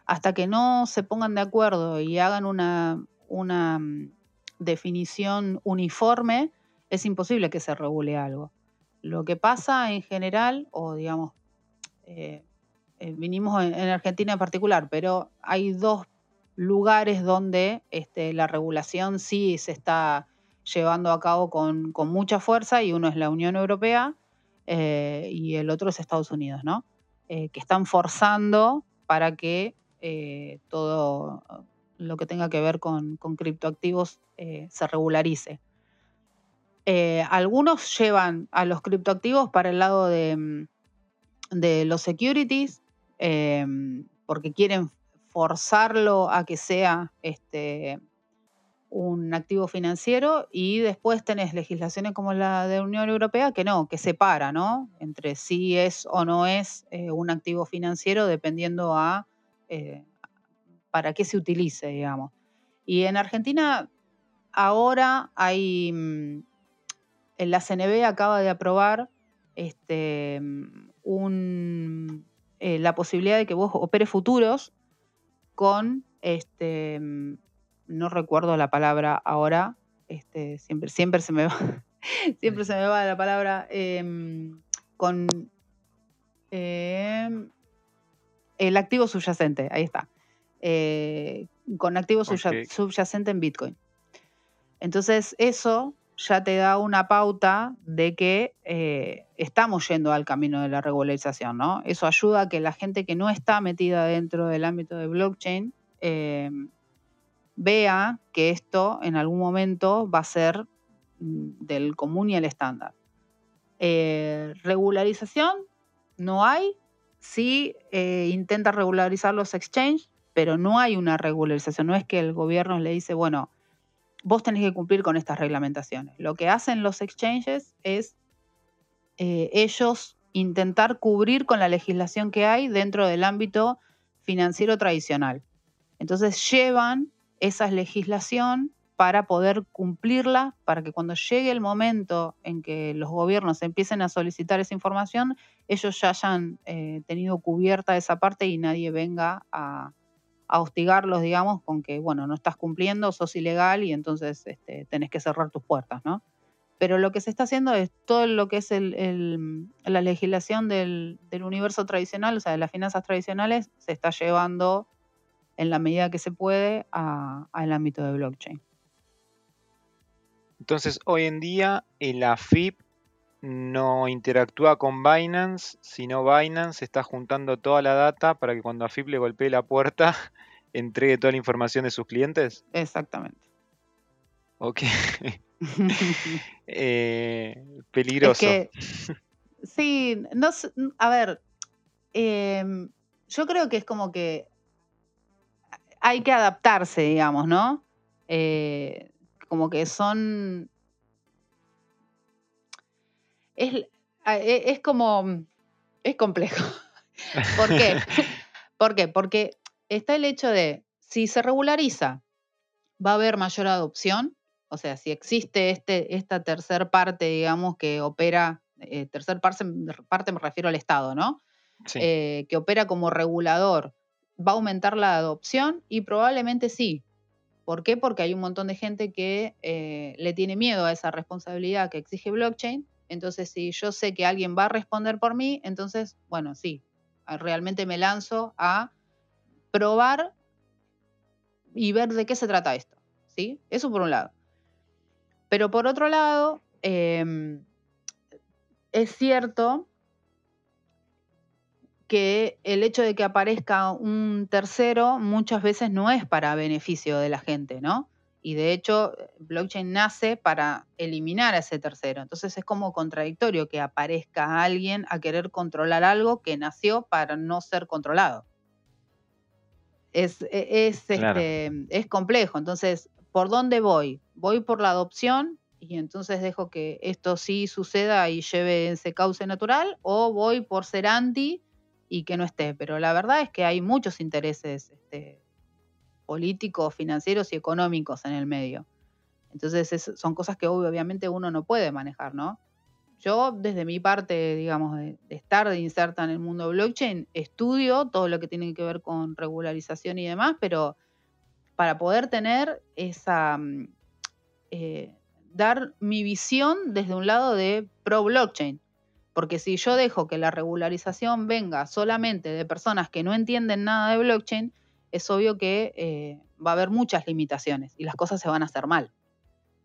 hasta que no se pongan de acuerdo y hagan una, una mm, definición uniforme, es imposible que se regule algo. Lo que pasa en general, o digamos, eh, eh, vinimos en, Argentina en particular, pero hay dos lugares donde este, la regulación sí se está llevando a cabo con, mucha fuerza y uno es la Unión Europea eh, y el otro es Estados Unidos, ¿no? que están forzando para que todo lo que tenga que ver con, criptoactivos se regularice. algunos llevan a los criptoactivos para el lado de, mm, los securities, porque quieren forzarlo a que sea este, un activo financiero y después tenés legislaciones como la de Unión Europea que no, que separa, ¿no? Entre si es o no es eh, un activo financiero dependiendo a eh, para qué se utilice, digamos. Y en Argentina ahora hay, mm, la CNB acaba de aprobar este, un, eh, la posibilidad de que vos operes futuros con, este, no recuerdo la palabra ahora, este, siempre, siempre se me va, siempre se me va la palabra, em, con em, el activo subyacente, ahí está, eh, con activo subyacente en Bitcoin. Entonces, eso ya te da una pauta de que eh, estamos yendo al camino de la regularización, ¿no? Eso ayuda a que la gente que no está metida dentro del ámbito de blockchain eh, vea que esto en algún momento va a ser mm, del común y el estándar. Eh, regularización no hay, sí intenta regularizar los exchanges, pero no hay una regularización, no es que el gobierno le dice, bueno, vos tenés que cumplir con estas reglamentaciones. Lo que hacen los exchanges es eh, ellos intentar cubrir con la legislación que hay dentro del ámbito financiero tradicional. Entonces llevan esa legislación para poder cumplirla, para que cuando llegue el momento en que los gobiernos empiecen a solicitar esa información, ellos ya hayan eh, tenido cubierta esa parte y nadie venga a, a hostigarlos, digamos, con que, bueno, no estás cumpliendo, sos ilegal y entonces este, tenés que cerrar tus puertas, ¿no? Pero lo que se está haciendo es todo lo que es la legislación del, universo tradicional, o sea, de las finanzas tradicionales, se está llevando en la medida que se puede al ámbito de blockchain. Entonces, hoy en día, el AFIP no interactúa con Binance, sino Binance está juntando toda la data para que cuando AFIP le golpee la puerta, entregue toda la información de sus clientes. Exactamente. Ok. Eh, peligroso. sí, no, a ver, em, yo creo que es como que hay que adaptarse, digamos, ¿no? Eh, como que son es, e, es como, es complejo. ¿Por qué? ¿Por qué? Porque está el hecho de, si se regulariza, va a haber mayor adopción, o sea, si existe este, esta tercer parte, digamos, que opera, eh, tercer parte, parte, me refiero al Estado, ¿no? Eh, que opera como regulador, ¿va a aumentar la adopción? Y probablemente sí. ¿Por qué? Porque hay un montón de gente que eh, le tiene miedo a esa responsabilidad que exige blockchain entonces, si yo sé que alguien va a responder por mí, entonces, bueno, sí, realmente me lanzo a probar y ver de qué se trata esto. ¿sí? Eso por un lado. Pero por otro lado, em, es cierto que el hecho de que aparezca un tercero muchas veces no es para beneficio de la gente, ¿no? Y de hecho blockchain nace para eliminar a ese tercero. Entonces es como contradictorio que aparezca alguien a querer controlar algo que nació para no ser controlado. Es, e, es, este, es complejo. Entonces, ¿por dónde voy? Voy por la adopción y entonces dejo que esto sí suceda y lleve ese cauce natural o voy por ser anti y que no esté. Pero la verdad es que hay muchos intereses este, políticos, financieros y económicos en el medio. Entonces son cosas que obviamente uno no puede manejar, ¿no? yo desde mi parte, digamos, de, estar de inserta en el mundo blockchain, estudio todo lo que tiene que ver con regularización y demás, pero para poder tener esa, mm, eh, dar mi visión desde un lado de pro blockchain. Porque si yo dejo que la regularización venga solamente de personas que no entienden nada de blockchain, es obvio que eh, va a haber muchas limitaciones y las cosas se van a hacer mal.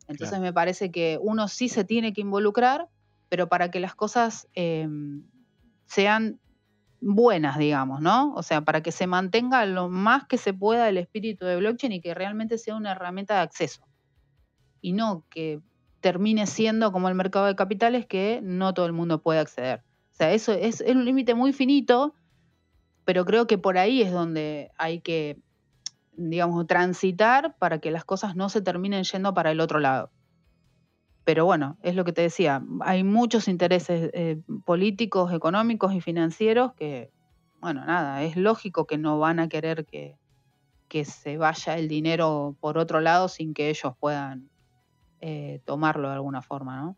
Entonces me parece que uno sí se tiene que involucrar, pero para que las cosas em, sean buenas, digamos, ¿no? O sea, para que se mantenga lo más que se pueda el espíritu de blockchain y que realmente sea una herramienta de acceso. Y no que termine siendo como el mercado de capitales que no todo el mundo puede acceder. O sea, eso es, un límite muy finito, pero creo que por ahí es donde hay que, digamos, transitar para que las cosas no se terminen yendo para el otro lado. Pero bueno, es lo que te decía, hay muchos intereses eh, políticos, económicos y financieros que, bueno, nada, es lógico que no van a querer que, que se vaya el dinero por otro lado sin que ellos puedan eh, tomarlo de alguna forma, ¿no?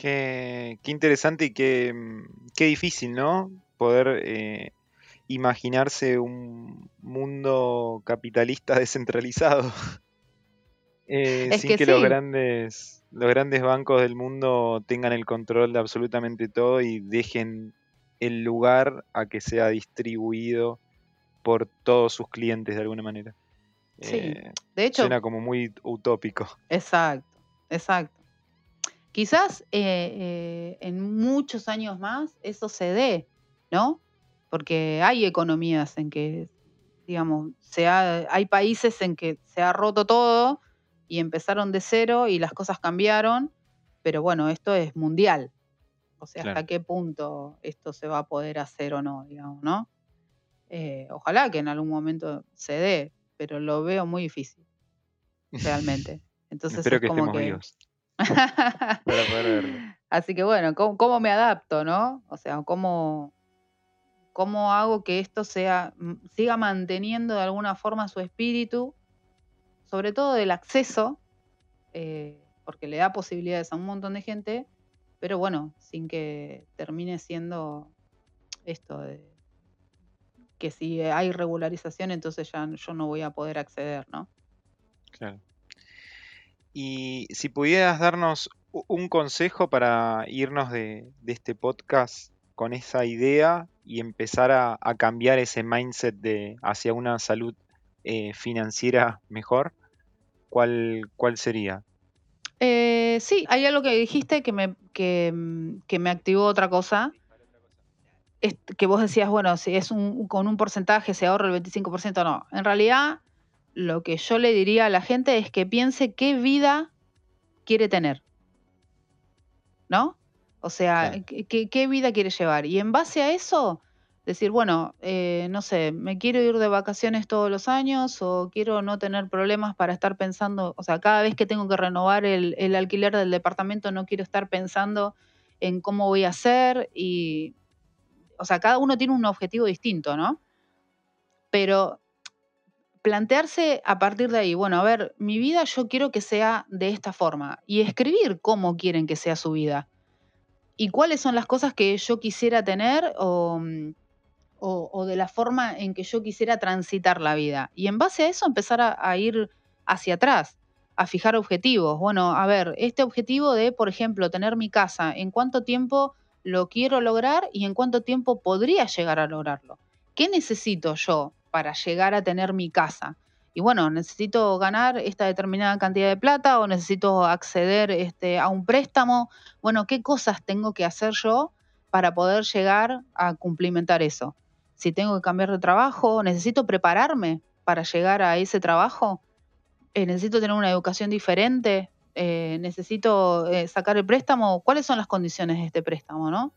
Qué, interesante y qué, mm, qué, difícil, ¿no? Poder eh, imaginarse un mundo capitalista descentralizado. Eh, sin que, los grandes los grandes bancos del mundo tengan el control de absolutamente todo y dejen el lugar a que sea distribuido por todos sus clientes de alguna manera. Sí, eh, de hecho. Suena como muy utópico. Exacto, exacto. Quizás eh, eh, en muchos años más eso se dé, ¿no? Porque hay economías en que, digamos, se hay países en que se ha roto todo y empezaron de cero y las cosas cambiaron, pero bueno, esto es mundial. O sea, hasta qué punto esto se va a poder hacer o no, digamos, ¿no? ojalá que en algún momento se dé, pero lo veo muy difícil, realmente. Entonces Espero que como que... Para poder verlo. Así que bueno, ¿cómo, me adapto, no? O sea, ¿cómo, cómo hago que esto sea, siga manteniendo de alguna forma su espíritu, sobre todo del acceso, eh, porque le da posibilidades a un montón de gente, pero bueno, sin que termine siendo esto de que si hay regularización, entonces ya yo no voy a poder acceder, ¿no? Claro. Y si pudieras darnos un consejo para irnos de, este podcast con esa idea y empezar a, cambiar ese mindset de hacia una salud eh, financiera mejor, ¿cuál, cuál sería? Eh, sí, hay algo que dijiste que me, que, que me activó otra cosa, que vos decías, bueno, si es un, con un porcentaje se ahorra el 25%, no. En realidad, lo que yo le diría a la gente es que piense qué vida quiere tener. ¿No? O sea, qué, vida quiere llevar. Y en base a eso, decir, bueno, eh, no sé, me quiero ir de vacaciones todos los años o quiero no tener problemas para estar pensando, o sea, cada vez que tengo que renovar el, el alquiler del departamento no quiero estar pensando en cómo voy a hacer y o sea, cada uno tiene un objetivo distinto, ¿no? Pero plantearse a partir de ahí, bueno, a ver, mi vida yo quiero que sea de esta forma y escribir cómo quieren que sea su vida y cuáles son las cosas que yo quisiera tener o, de la forma en que yo quisiera transitar la vida. Y en base a eso empezar a ir hacia atrás, a fijar objetivos. Bueno, a ver, este objetivo de, por ejemplo, tener mi casa, ¿en cuánto tiempo lo quiero lograr y en cuánto tiempo podría llegar a lograrlo. ¿Qué necesito yo para llegar a tener mi casa? Y bueno, necesito ganar esta determinada cantidad de plata o necesito acceder este, a un préstamo. Bueno, ¿qué cosas tengo que hacer yo para poder llegar a cumplimentar eso? Si tengo que cambiar de trabajo, necesito prepararme para llegar a ese trabajo. Eh, necesito tener una educación diferente eh, necesito eh, sacar el préstamo, ¿cuáles son las condiciones de este préstamo? ¿no?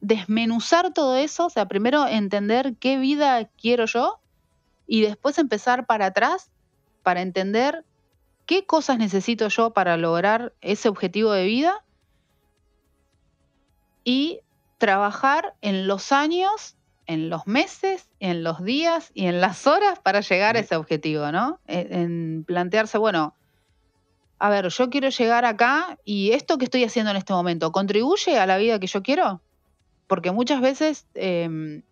Desmenuzar todo eso, o sea, primero entender qué vida quiero yo y después empezar para atrás para entender qué cosas necesito yo para lograr ese objetivo de vida y trabajar en los años, en los meses, en los días y en las horas para llegar a ese objetivo, ¿no? En plantearse, bueno, a ver, yo quiero llegar acá y esto que estoy haciendo en este momento, ¿contribuye a la vida que yo quiero? Porque muchas veces em,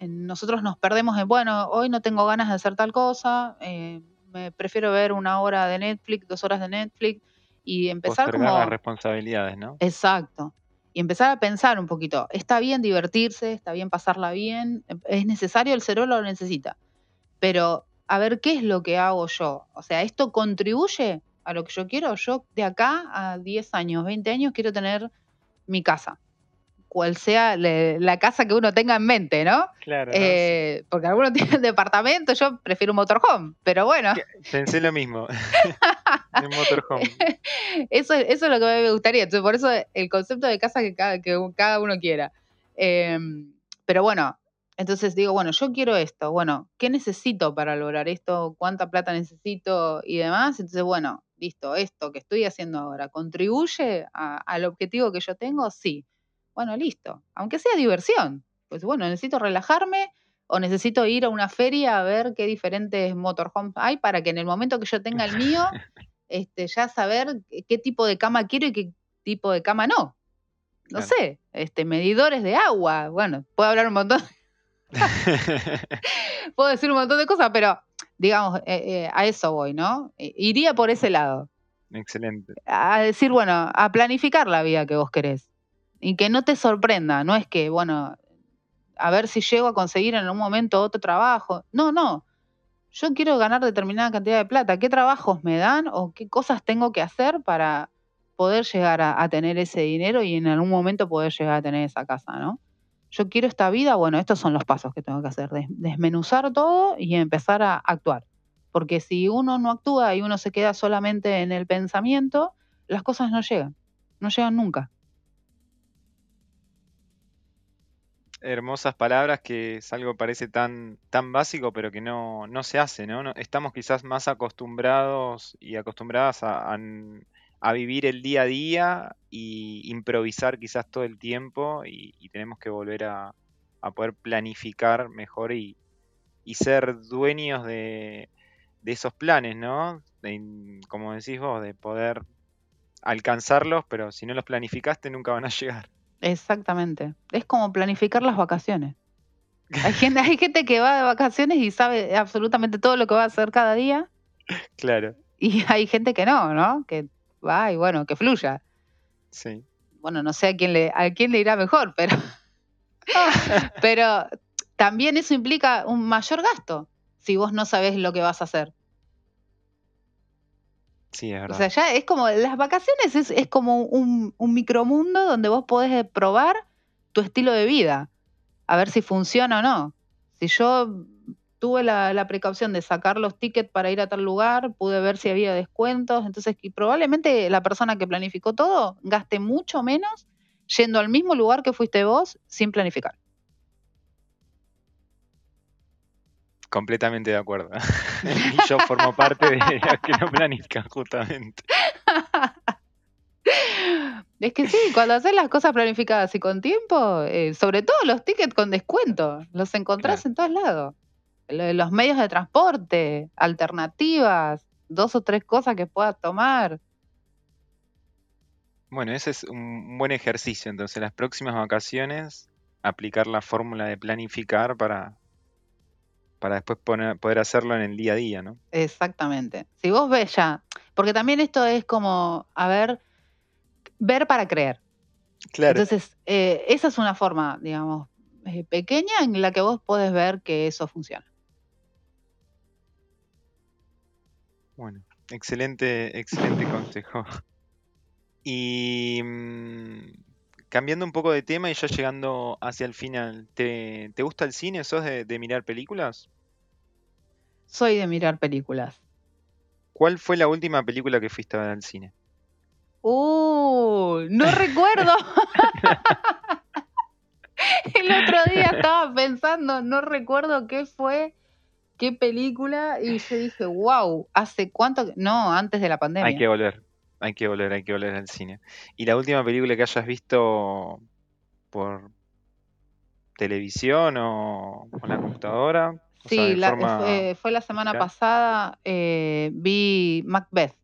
nosotros nos perdemos en, bueno, hoy no tengo ganas de hacer tal cosa, eh, me prefiero ver una hora de Netflix, dos horas de Netflix y empezar como... las responsabilidades, ¿no? Exacto. Y empezar a pensar un poquito, está bien divertirse, está bien pasarla bien, es necesario, el cerebro lo necesita, pero a ver qué es lo que hago yo. O sea, ¿esto contribuye a lo que yo quiero? Yo de acá a 10 años, 20 años quiero tener mi casa cual sea la casa que uno tenga en mente, ¿no? Claro. Eh, porque algunos tienen departamento, yo prefiero un motorhome, pero bueno. Pensé lo mismo. un motorhome. Eso, eso es lo que me gustaría. Entonces, por eso el concepto de casa que cada, que cada uno quiera. Em, pero bueno, entonces digo, bueno, yo quiero esto. Bueno, ¿qué necesito para lograr esto? ¿Cuánta plata necesito? Y demás. Entonces, bueno, listo, esto que estoy haciendo ahora, ¿contribuye al objetivo que yo tengo? Sí. Bueno, listo. Aunque sea diversión. Pues bueno, necesito relajarme o necesito ir a una feria a ver qué diferentes motorhomes hay para que en el momento que yo tenga el mío, este, ya saber qué tipo de cama quiero y qué tipo de cama no. No sé, este, medidores de agua. Bueno, puedo hablar un montón. puedo decir un montón de cosas, pero digamos, eh, eh, a eso voy, ¿no? Iría por ese lado. Excelente. A decir, bueno, a planificar la vida que vos querés y que no te sorprenda, no es que, bueno, a ver si llego a conseguir en un momento otro trabajo. No, no. Yo quiero ganar determinada cantidad de plata. ¿Qué trabajos me dan o qué cosas tengo que hacer para poder llegar a, tener ese dinero y en algún momento poder llegar a tener esa casa, ¿no? Yo quiero esta vida, bueno, estos son los pasos que tengo que hacer, desmenuzar todo y empezar a actuar. Porque si uno no actúa y uno se queda solamente en el pensamiento, las cosas no llegan, no llegan nunca. Hermosas palabras que es algo parece tan, tan básico, pero que no, no se hace, ¿no? Estamos quizás más acostumbrados y acostumbradas a, a, vivir el día a día y improvisar quizás todo el tiempo y, tenemos que volver a, a, poder planificar mejor y, y ser dueños de, de, esos planes, ¿no? como decís vos, de poder alcanzarlos, pero si no los planificaste nunca van a llegar. Exactamente. Es como planificar las vacaciones. Hay gente, hay gente que va de vacaciones y sabe absolutamente todo lo que va a hacer cada día. Claro. Y hay gente que no, ¿no? Que va y bueno, que fluya. Sí. Bueno, no sé a quién le, a quién le irá mejor, pero. pero también eso implica un mayor gasto si vos no sabés lo que vas a hacer. Sí, es verdad. O sea, ya es como, las vacaciones es, como un, un, micromundo donde vos podés eh, probar tu estilo de vida, a ver si funciona o no. Si yo tuve la, precaución de sacar los tickets para ir a tal lugar, pude ver si había descuentos, entonces probablemente la persona que planificó todo gaste mucho menos yendo al mismo lugar que fuiste vos sin planificar. Completamente de acuerdo. y yo formo parte de los que no planifican, justamente. Es que sí, cuando haces las cosas planificadas y con tiempo, eh, sobre todo los tickets con descuento, los encontrás en todos lados. Los medios de transporte, alternativas, dos o tres cosas que puedas tomar. Bueno, ese es un buen ejercicio. Entonces, las próximas vacaciones, aplicar la fórmula de planificar para, para después poder hacerlo en el día a día, ¿no? Exactamente. Si vos ves ya, porque también esto es como, a ver, ver para creer. Claro. Entonces, eh, esa es una forma, digamos, eh, pequeña en la que vos podés ver que eso funciona. Bueno, excelente, excelente consejo. Y mm, Cambiando un poco de tema y ya llegando hacia el final, ¿te, gusta el cine? ¿Sos de, mirar películas? Soy de mirar películas. ¿Cuál fue la última película que fuiste a ver al cine? Uh, no recuerdo. el otro día estaba pensando, no recuerdo qué fue, qué película, y yo dije, wow, ¿hace cuánto? No, antes de la pandemia. Hay que volver. Hay que volver, hay que volver al cine. ¿Y la última película que hayas visto por televisión o con la computadora? sí, fue, la semana pasada, eh, vi Macbeth.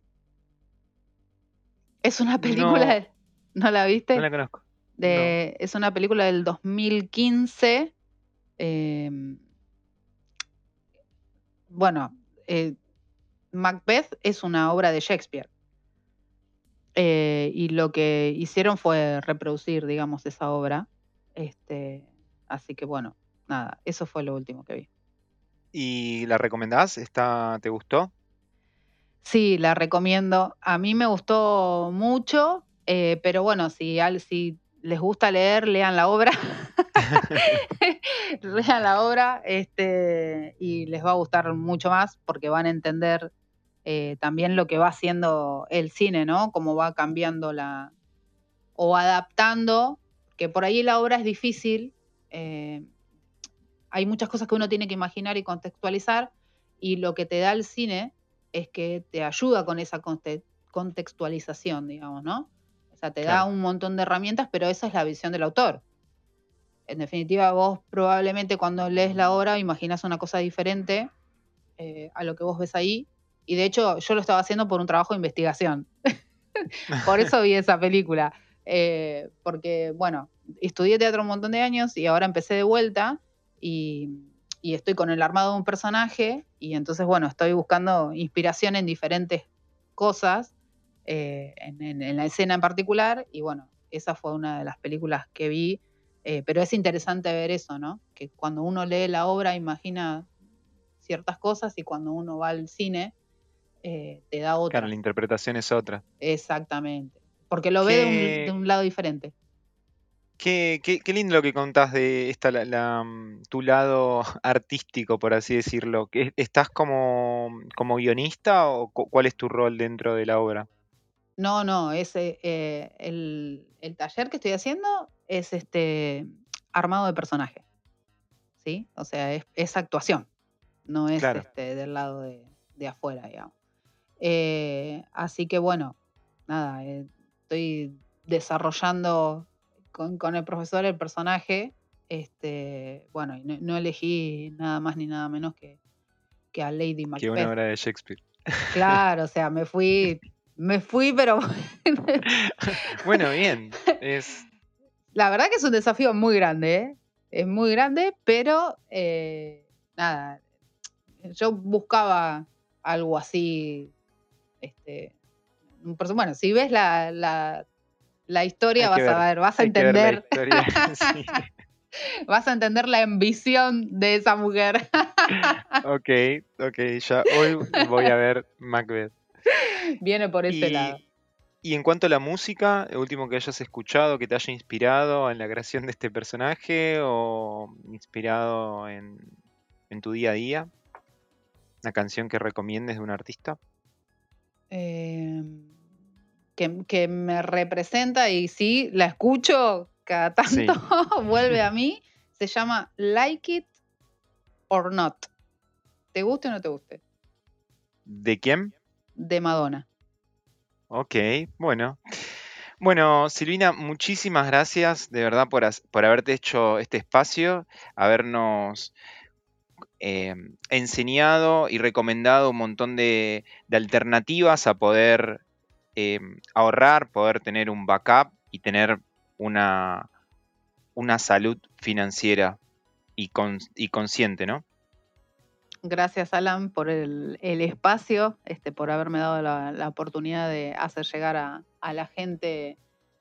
Es una película. No. de- ¿No la viste? No la conozco. de, Es una película del 2015. eh, bueno, eh, Macbeth es una obra de Shakespeare. Eh, y lo que hicieron fue reproducir, digamos, esa obra. Este, así que bueno, nada, eso fue lo último que vi. ¿Y la recomendás? ¿Está, ¿Te gustó? Sí, la recomiendo. A mí me gustó mucho, eh, pero bueno, si, al- si les gusta leer, lean la obra. lean la obra este, y les va a gustar mucho más porque van a entender eh, también lo que va haciendo el cine, ¿no? Cómo va cambiando la. o adaptando, que por ahí la obra es difícil. eh, hay muchas cosas que uno tiene que imaginar y contextualizar, y lo que te da el cine es que te ayuda con esa conte- contextualización, digamos, ¿no? O sea, te da un montón de herramientas, pero esa es la visión del autor. En definitiva, vos probablemente cuando lees la obra imaginas una cosa diferente eh, a lo que vos ves ahí. Y de hecho, yo lo estaba haciendo por un trabajo de investigación. por eso vi esa película. Eh, porque, bueno, estudié teatro un montón de años y ahora empecé de vuelta y, y estoy con el armado de un personaje y entonces, bueno, estoy buscando inspiración en diferentes cosas, eh, en, en- en la escena en particular, y bueno, esa fue una de las películas que vi, eh, pero es interesante ver eso, ¿no? Que cuando uno lee la obra imagina ciertas cosas y cuando uno va al cine eh, te da otra. Claro, la interpretación es otra. Exactamente. Porque lo ve de un, ¿Qué- de un lado diferente. Qué, qué- qué lindo lo que contás de esta, la, la, mm, tu lado artístico, por así decirlo. ¿Que ¿Estás como, como guionista o cu- cuál es tu rol dentro de la obra? No, no, ese, eh, el, el taller que estoy haciendo es este armado de personaje. ¿Sí? O sea, es, es actuación. No es Claro. este, del lado de, de afuera, digamos. Eh, así que bueno, nada, eh, estoy desarrollando con, con el profesor el personaje. Este, bueno, y no, no elegí nada más ni nada menos que, que a Lady Macbeth. Que una obra de Shakespeare. Claro, o sea, me fui, me fui, pero Bueno, bien. Es, la verdad que es un desafío muy grande, ¿eh? Es muy grande, pero eh, nada, yo buscaba algo así, este, bueno, si ves la, la, la historia vas a ver, vas a entender, historia. Sí. vas a entender la ambición de esa mujer. Ok, ok, ya hoy voy a ver Macbeth. Viene por ese Y, lado. y en cuanto a la música, el último que hayas escuchado, que te haya inspirado en la creación de este personaje o inspirado en, en tu día a día, una canción que recomiendes de un artista. Eh, que, que me representa y sí, la escucho cada tanto, Sí. vuelve a mí, se llama Like It or Not. ¿Te guste o no te guste? ¿De quién? De Madonna. Ok, bueno. Bueno, Silvina, muchísimas gracias de verdad por, por haberte hecho este espacio, habernos eh, enseñado y recomendado un montón de, alternativas a poder eh, ahorrar, poder tener un backup y tener una, una salud financiera y, con- y consciente, ¿no? Gracias, Alan, por el, espacio, este, por haberme dado la, la oportunidad de hacer llegar a, a la gente,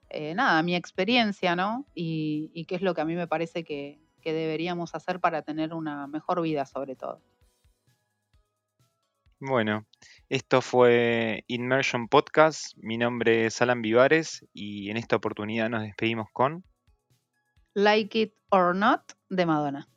eh, nada, mi experiencia, ¿no? Y, y qué es lo que a mí me parece que, que deberíamos hacer para tener una mejor vida, sobre todo. Bueno, esto fue Immersion Podcast. Mi nombre es Alan Vivares y en esta oportunidad nos despedimos con... Like It or Not de Madonna.